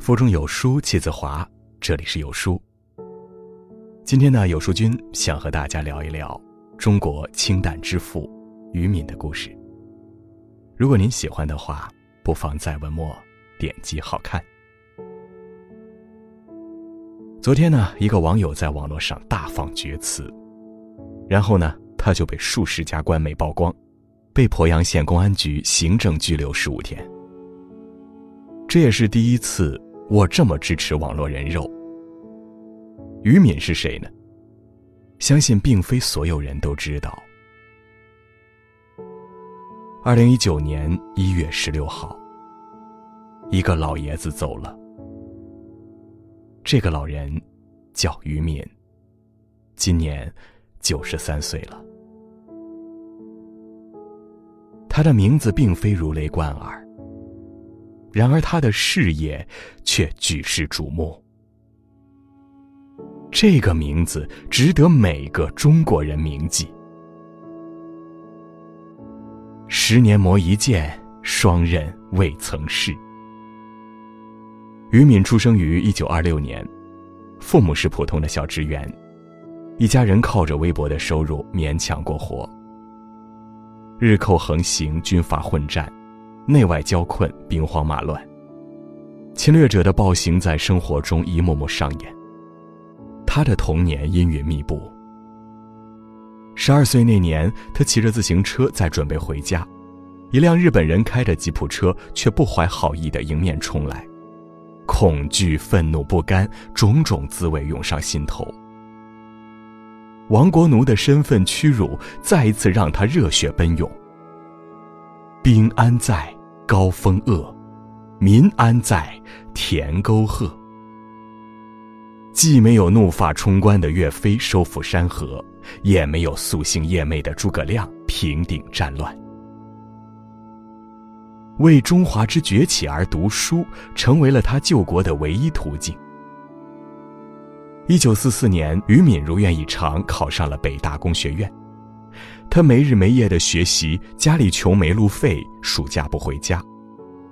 腹中有书气自华，这里是有书。今天呢，有书君想和大家聊一聊中国清淡之父于敏的故事。如果您喜欢的话，不妨在文末点击好看。昨天呢，一个网友在网络上大放厥词，然后呢，他就被数十家官媒曝光，被鄱阳县公安局行政拘留十五天。这也是第一次。我这么支持网络人肉。于敏是谁呢？相信并非所有人都知道。二零一九年一月十六号，一个老爷子走了。这个老人叫于敏，今年九十三岁了。他的名字并非如雷贯耳。然而，他的事业却举世瞩目。这个名字值得每个中国人铭记。十年磨一剑，双刃未曾试。于敏出生于一九二六年，父母是普通的小职员，一家人靠着微薄的收入勉强过活。日寇横行，军阀混战。内外交困，兵荒马乱，侵略者的暴行在生活中一幕幕上演。他的童年阴云密布。十二岁那年，他骑着自行车在准备回家，一辆日本人开的吉普车却不怀好意的迎面冲来，恐惧、愤怒、不甘，种种滋味涌上心头。亡国奴的身份屈辱再一次让他热血奔涌。兵安在？高峰恶，民安在？田沟壑。既没有怒发冲冠的岳飞收复山河，也没有夙兴夜寐的诸葛亮平定战乱。为中华之崛起而读书，成为了他救国的唯一途径。一九四四年，于敏如愿以偿考上了北大工学院。他没日没夜的学习，家里穷没路费，暑假不回家，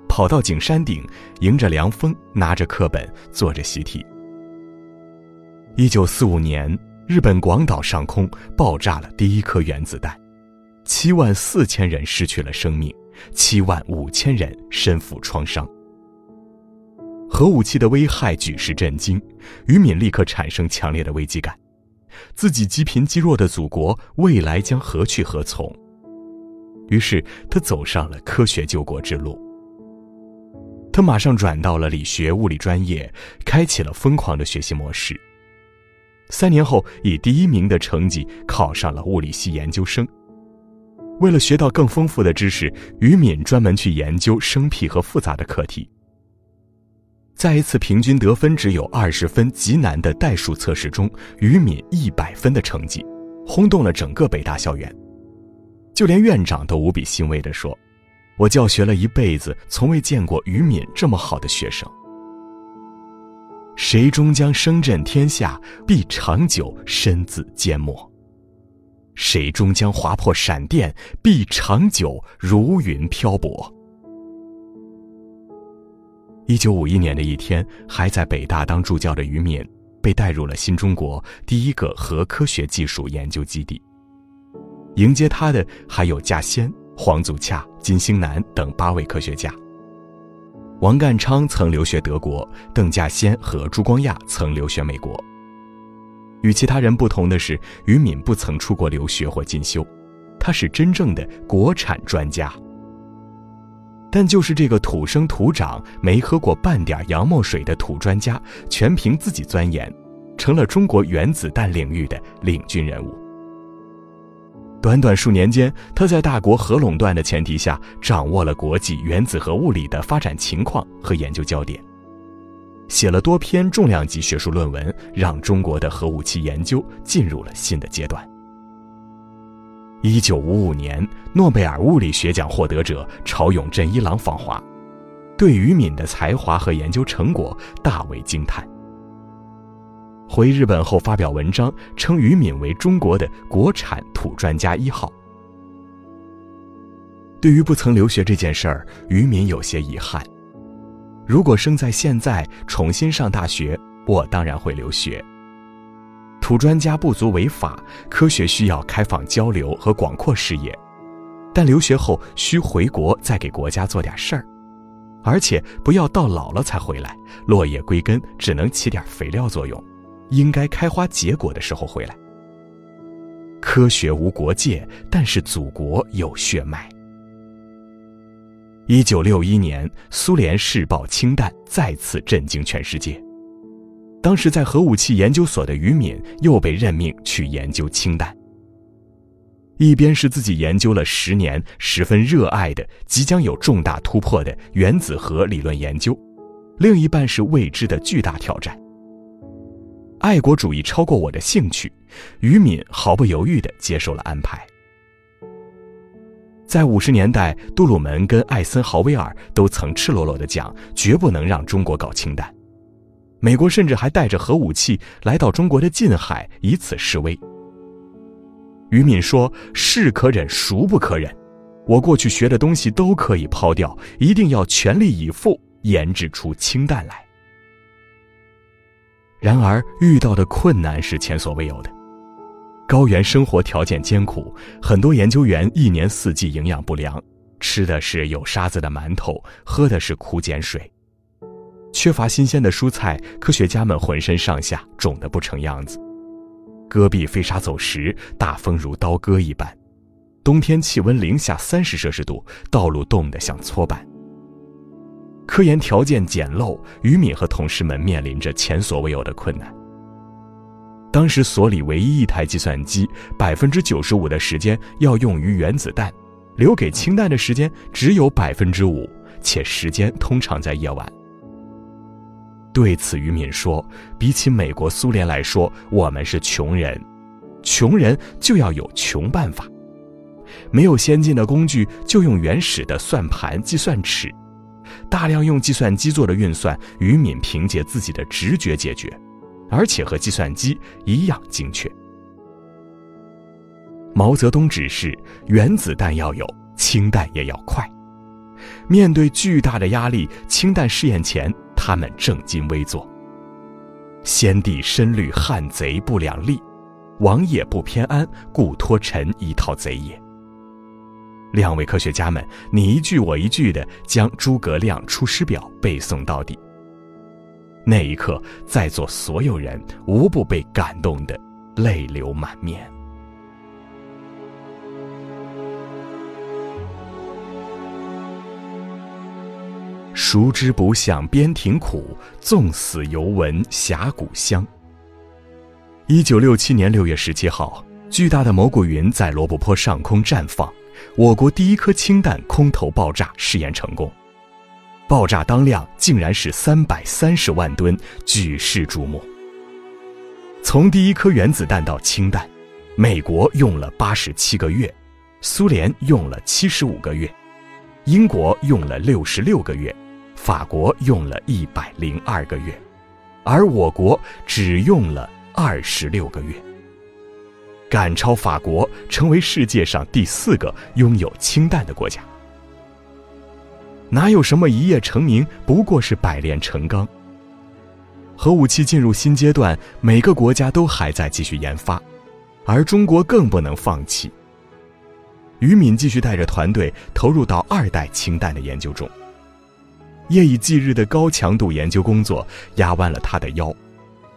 跑到景山顶，迎着凉风，拿着课本，做着习题。一九四五年，日本广岛上空爆炸了第一颗原子弹，七万四千人失去了生命，七万五千人身负创伤。核武器的危害举世震惊，于敏立刻产生强烈的危机感。自己积贫积弱的祖国未来将何去何从？于是他走上了科学救国之路。他马上转到了理学物理专业，开启了疯狂的学习模式。三年后，以第一名的成绩考上了物理系研究生。为了学到更丰富的知识，于敏专门去研究生僻和复杂的课题。在一次平均得分只有二十分、极难的代数测试中，于敏一百分的成绩，轰动了整个北大校园。就连院长都无比欣慰地说：“我教学了一辈子，从未见过于敏这么好的学生。谁终将声震天下，必长久身自缄默；谁终将划破闪电，必长久如云漂泊。”一九五一年的一天，还在北大当助教的于敏，被带入了新中国第一个核科学技术研究基地。迎接他的还有稼先、黄祖洽、金星南等八位科学家。王淦昌曾留学德国，邓稼先和朱光亚曾留学美国。与其他人不同的是，于敏不曾出国留学或进修，他是真正的国产专家。但就是这个土生土长、没喝过半点洋墨水的土专家，全凭自己钻研，成了中国原子弹领域的领军人物。短短数年间，他在大国核垄断的前提下，掌握了国际原子核物理的发展情况和研究焦点，写了多篇重量级学术论文，让中国的核武器研究进入了新的阶段。一九五五年，诺贝尔物理学奖获得者朝永镇一郎访华，对于敏的才华和研究成果大为惊叹。回日本后发表文章，称于敏为中国的国产土专家一号。对于不曾留学这件事儿，于敏有些遗憾。如果生在现在，重新上大学，我当然会留学。土专家不足为法，科学需要开放交流和广阔视野，但留学后需回国再给国家做点事儿，而且不要到老了才回来，落叶归根只能起点肥料作用，应该开花结果的时候回来。科学无国界，但是祖国有血脉。一九六一年，苏联试爆氢弹，再次震惊全世界。当时在核武器研究所的于敏又被任命去研究氢弹。一边是自己研究了十年、十分热爱的、即将有重大突破的原子核理论研究，另一半是未知的巨大挑战。爱国主义超过我的兴趣，于敏毫不犹豫地接受了安排。在五十年代，杜鲁门跟艾森豪威尔都曾赤裸裸地讲，绝不能让中国搞氢弹。美国甚至还带着核武器来到中国的近海，以此示威。于敏说：“是可忍，孰不可忍？我过去学的东西都可以抛掉，一定要全力以赴研制出氢弹来。”然而，遇到的困难是前所未有的。高原生活条件艰苦，很多研究员一年四季营养不良，吃的是有沙子的馒头，喝的是苦碱水，缺乏新鲜的蔬菜，科学家们浑身上下肿得不成样子。戈壁飞沙走石，大风如刀割一般，冬天气温零下三十摄氏度，道路冻得像搓板。科研条件简陋，于敏和同事们面临着前所未有的困难。当时所里唯一一台计算机，百分之九十五的时间要用于原子弹，留给氢弹的时间只有百分之五，且时间通常在夜晚。对此，于敏说：“比起美国、苏联来说，我们是穷人，穷人就要有穷办法。没有先进的工具，就用原始的算盘、计算尺，大量用计算机做的运算，于敏凭借自己的直觉解决。”而且和计算机一样精确。毛泽东指示：原子弹要有，氢弹也要快。面对巨大的压力，氢弹试验前，他们正襟危坐。先帝深虑汉贼不两立，王爷不偏安，故托臣一套贼也。两位科学家们你一句我一句的将诸葛亮《出师表》背诵到底。那一刻，在座所有人无不被感动的泪流满面。熟知不向边庭苦，纵死犹闻峡谷香。一九六七年六月十七号，巨大的蘑菇云在罗布泊上空绽放，我国第一颗氢弹空投爆炸，试验成功。爆炸当量竟然是三百三十万吨，举世瞩目。从第一颗原子弹到氢弹，美国用了八十七个月，苏联用了七十五个月，英国用了六十六个月，法国用了一百零二个月，而我国只用了二十六个月，赶超法国，成为世界上第四个拥有氢弹的国家。哪有什么一夜成名，不过是百炼成钢。核武器进入新阶段，每个国家都还在继续研发，而中国更不能放弃。于敏继续带着团队投入到二代氢弹的研究中。夜以继日的高强度研究工作压弯了他的腰，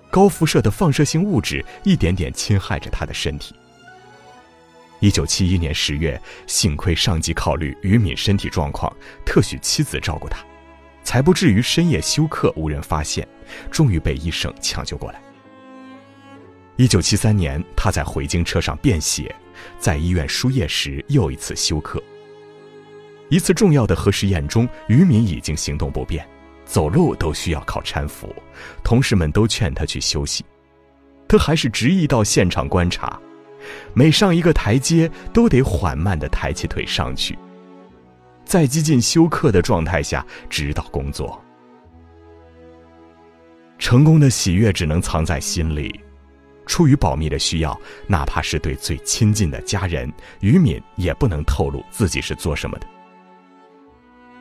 高辐射的放射性物质一点点侵害着他的身体。一九七一年十月，幸亏上级考虑于敏身体状况，特许妻子照顾他，才不至于深夜休克无人发现，终于被医生抢救过来。一九七三年，他在回京车上便血，在医院输液时又一次休克。一次重要的核试验中，于敏已经行动不便，走路都需要靠搀扶，同事们都劝他去休息，他还是执意到现场观察。每上一个台阶，都得缓慢地抬起腿上去，在几近休克的状态下指导工作。成功的喜悦只能藏在心里，出于保密的需要，哪怕是对最亲近的家人，于敏也不能透露自己是做什么的。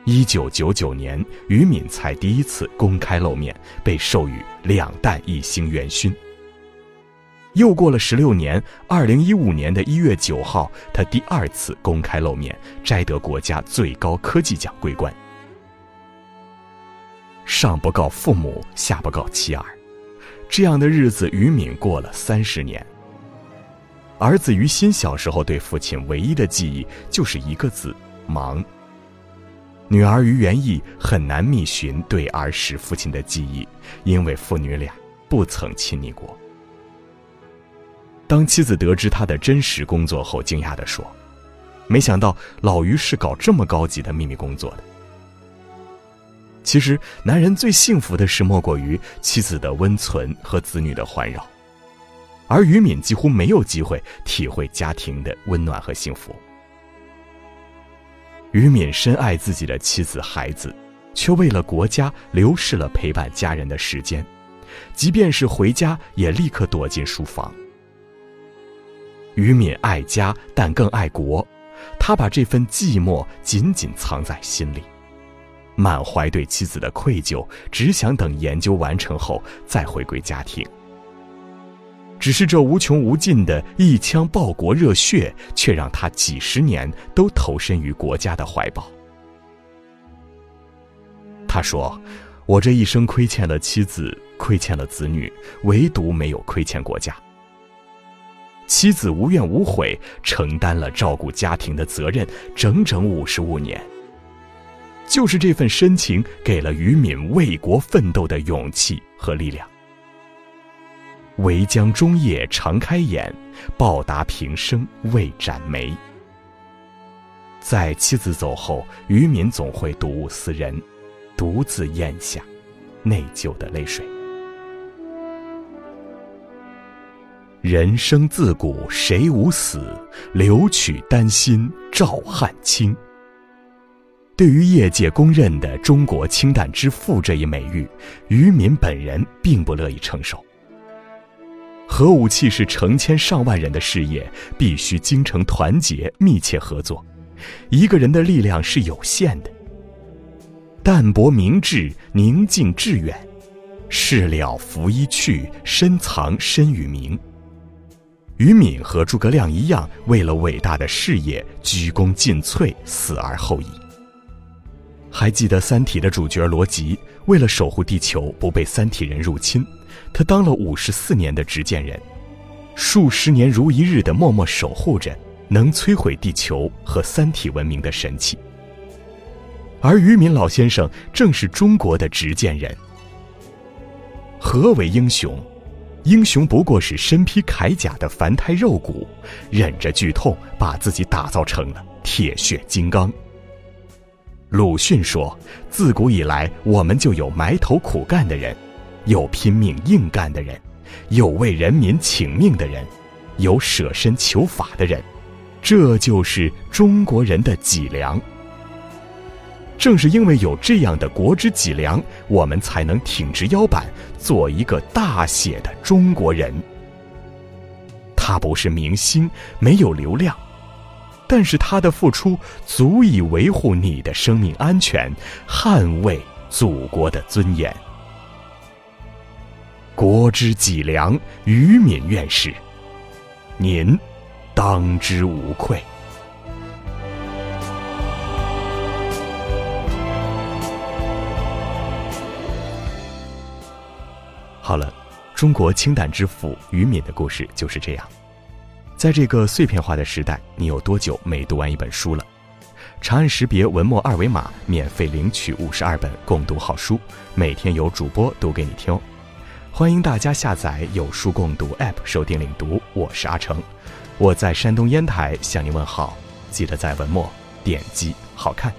一九九九年，于敏才第一次公开露面，被授予两弹一星元勋。又过了十六年，二零一五年的一月九号，他第二次公开露面，摘得国家最高科技奖桂冠。上不告父母，下不告妻儿，这样的日子，于敏过了三十年。儿子于心小时候对父亲唯一的记忆就是一个字：忙。女儿于元义很难觅寻对儿时父亲的记忆，因为父女俩不曾亲昵过。当妻子得知他的真实工作后，惊讶地说：“没想到老于是搞这么高级的秘密工作的。”其实，男人最幸福的事莫过于妻子的温存和子女的环绕，而于敏几乎没有机会体会家庭的温暖和幸福。于敏深爱自己的妻子孩子，却为了国家流逝了陪伴家人的时间，即便是回家，也立刻躲进书房。于敏爱家，但更爱国。他把这份寂寞紧紧藏在心里，满怀对妻子的愧疚，只想等研究完成后再回归家庭。只是这无穷无尽的一腔报国热血，却让他几十年都投身于国家的怀抱。他说：“我这一生亏欠了妻子，亏欠了子女，唯独没有亏欠国家。”妻子无怨无悔承担了照顾家庭的责任，整整五十五年。就是这份深情，给了于敏为国奋斗的勇气和力量。唯将终夜常开眼，报答平生未展眉。在妻子走后，于敏总会睹物思人，独自咽下内疚的泪水。人生自古谁无死，留取丹心照汗青。对于业界公认的“中国氢弹之父”这一美誉，于敏本人并不乐意承受。核武器是成千上万人的事业，必须精诚团结、密切合作。一个人的力量是有限的。淡泊明志，宁静致远。事了拂衣去，深藏身与名。于敏和诸葛亮一样，为了伟大的事业鞠躬尽瘁，死而后已。还记得《三体》的主角罗辑，为了守护地球不被三体人入侵，他当了五十四年的执剑人，数十年如一日的默默守护着能摧毁地球和三体文明的神器。而于敏老先生正是中国的执剑人。何为英雄？英雄不过是身披铠甲的凡胎肉骨，忍着剧痛把自己打造成了铁血金刚。鲁迅说：“自古以来，我们就有埋头苦干的人，有拼命硬干的人，有为人民请命的人，有舍身求法的人，这就是中国人的脊梁。”正是因为有这样的国之脊梁，我们才能挺直腰板，做一个大写的中国人。他不是明星，没有流量，但是他的付出足以维护你的生命安全，捍卫祖国的尊严。国之脊梁，于敏院士，您当之无愧。好了，中国氢弹之父于敏的故事就是这样。在这个碎片化的时代，你有多久没读完一本书了？长按识别文末二维码，免费领取五十二本共读好书，每天有主播读给你听哦。欢迎大家下载有书共读 App 收听领读，我是阿成，我在山东烟台向您问好，记得在文末点击好看。